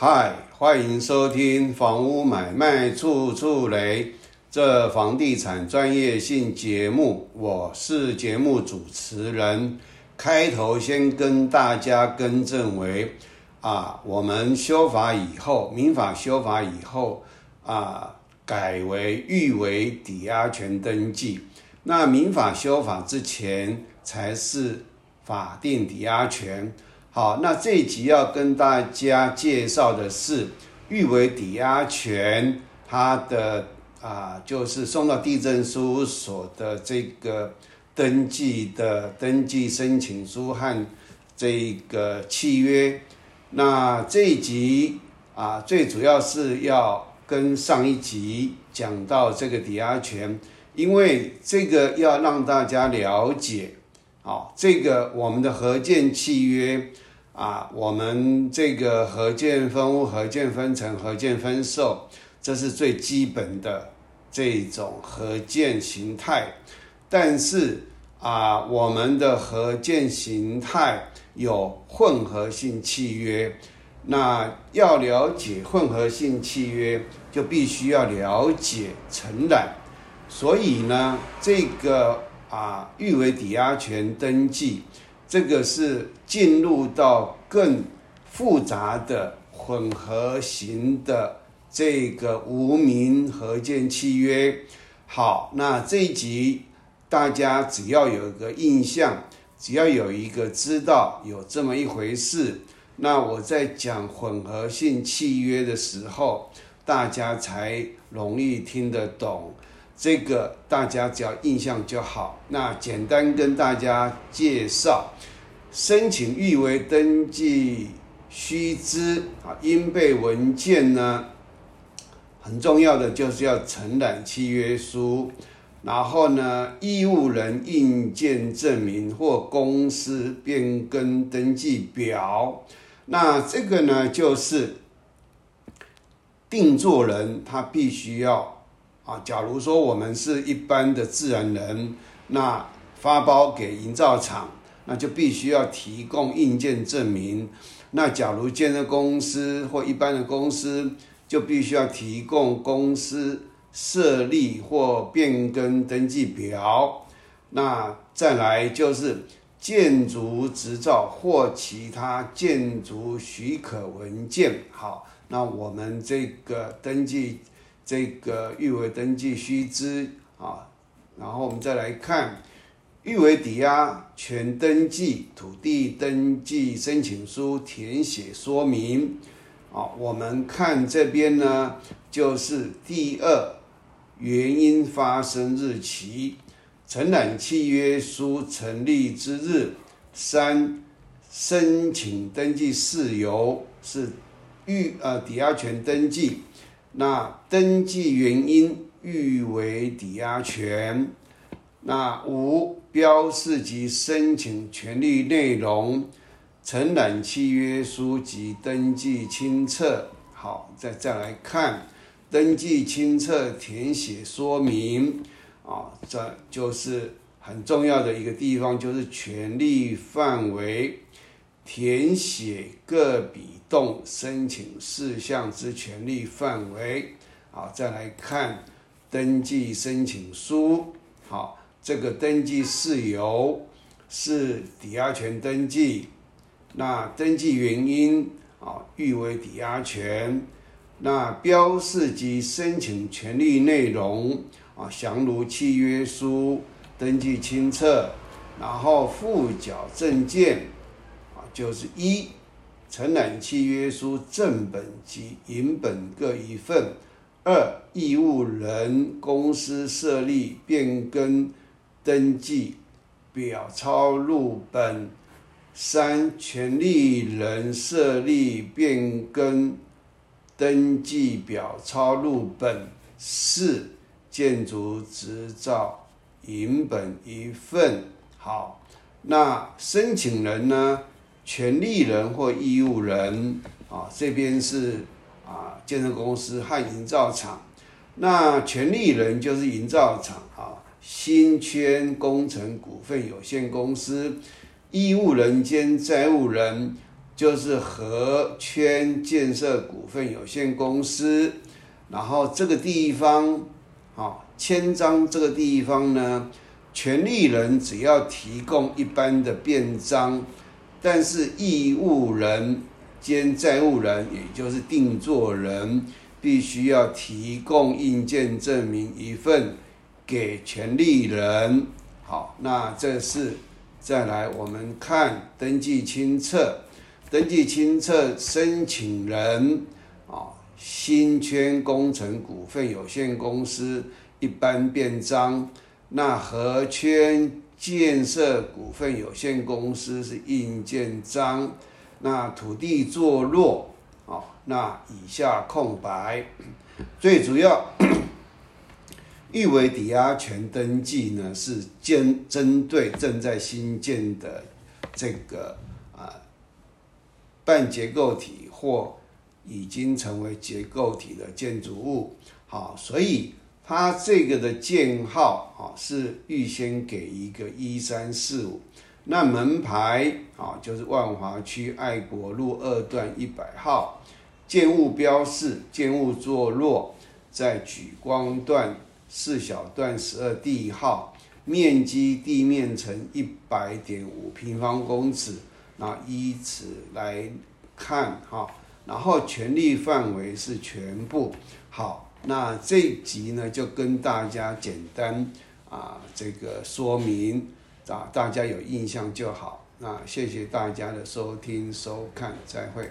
嗨，欢迎收听《房屋买卖处处雷》这房地产专业性节目，我是节目主持人。开头先跟大家更正为啊，我们修法以后，民法修法以后啊，改为预为抵押权登记。那民法修法之前才是法定抵押权。好，那这一集要跟大家介绍的是预为抵押权，它的啊，就是送到地震事务所的这个登记的登记申请书和这个契约。那这一集啊，最主要是要跟上一集讲到这个抵押权，因为这个要让大家了解，好，这个我们的合建契约。啊，我们这个合建分屋、合建分层、合建分售，这是最基本的这种合建形态。但是啊，我们的合建形态有混合性契约。那要了解混合性契约，就必须要了解承揽。所以呢，这个啊，预为抵押权登记。这个是进入到更复杂的混合型的这个无名合建契约。好，那这一集大家只要有一个印象，只要有一个知道有这么一回事，那我在讲混合性契约的时候，大家才容易听得懂。这个大家只要印象就好。那简单跟大家介绍，申请预为登记须知啊，应备文件呢，很重要的就是要承揽契约书，然后呢，义务人印件证明或公司变更登记表。那这个呢，就是定做人他必须要。啊，假如说我们是一般的自然人，那发包给营造厂，那就必须要提供硬件证明。那假如建设公司或一般的公司，就必须要提供公司设立或变更登记表。那再来就是建筑执照或其他建筑许可文件。好，那我们这个登记。这个预为登记须知啊，然后我们再来看预为抵押权登记土地登记申请书填写说明啊，我们看这边呢，就是第二原因发生日期，承揽契约书成立之日，三申请登记事由是预呃抵押权登记。那登记原因预为抵押权。那五标示及申请权利内容，承揽契约书及登记清册。好，再再来看登记清册填写说明。啊，这就是很重要的一个地方，就是权利范围。填写各笔动申请事项之权利范围，好，再来看登记申请书，好，这个登记事由是抵押权登记，那登记原因啊，誉为抵押权，那标示及申请权利内容啊，详如契约书、登记清册，然后附缴证件。就是一，承揽契约书正本及银本各一份；二，义务人公司设立变更登记表抄录本；三，权利人设立变更登记表抄录本；四，建筑执照银本一份。好，那申请人呢？权利人或义务人啊，这边是啊建设公司和营造厂，那权利人就是营造厂啊新圈工程股份有限公司，义务人兼债务人就是和圈建设股份有限公司，然后这个地方，啊，签章这个地方呢，权利人只要提供一般的便章，但是义务人兼债务人，也就是定作人，必须要提供印鉴证明一份给权利人。好，那这是再来我们看登记清册，登记清册申请人啊，新圈工程股份有限公司一般便章，那和圈建设股份有限公司是印鉴章，那土地坐落啊，那以下空白，最主要。预为抵押权登记呢，是针针对正在新建的这个啊半结构体或已经成为结构体的建筑物。好，所以它这个的建号啊是预先给一个一三四五。那门牌啊就是万华区爱国路二段一百号。建物标示，建物坐落在举光段。四小段十二地号，面积地面层一百点五平方公尺，那依此来看哈，然后权利范围是全部好，那这集呢就跟大家简单啊这个说明啊，大家有印象就好，那谢谢大家的收听收看，再会。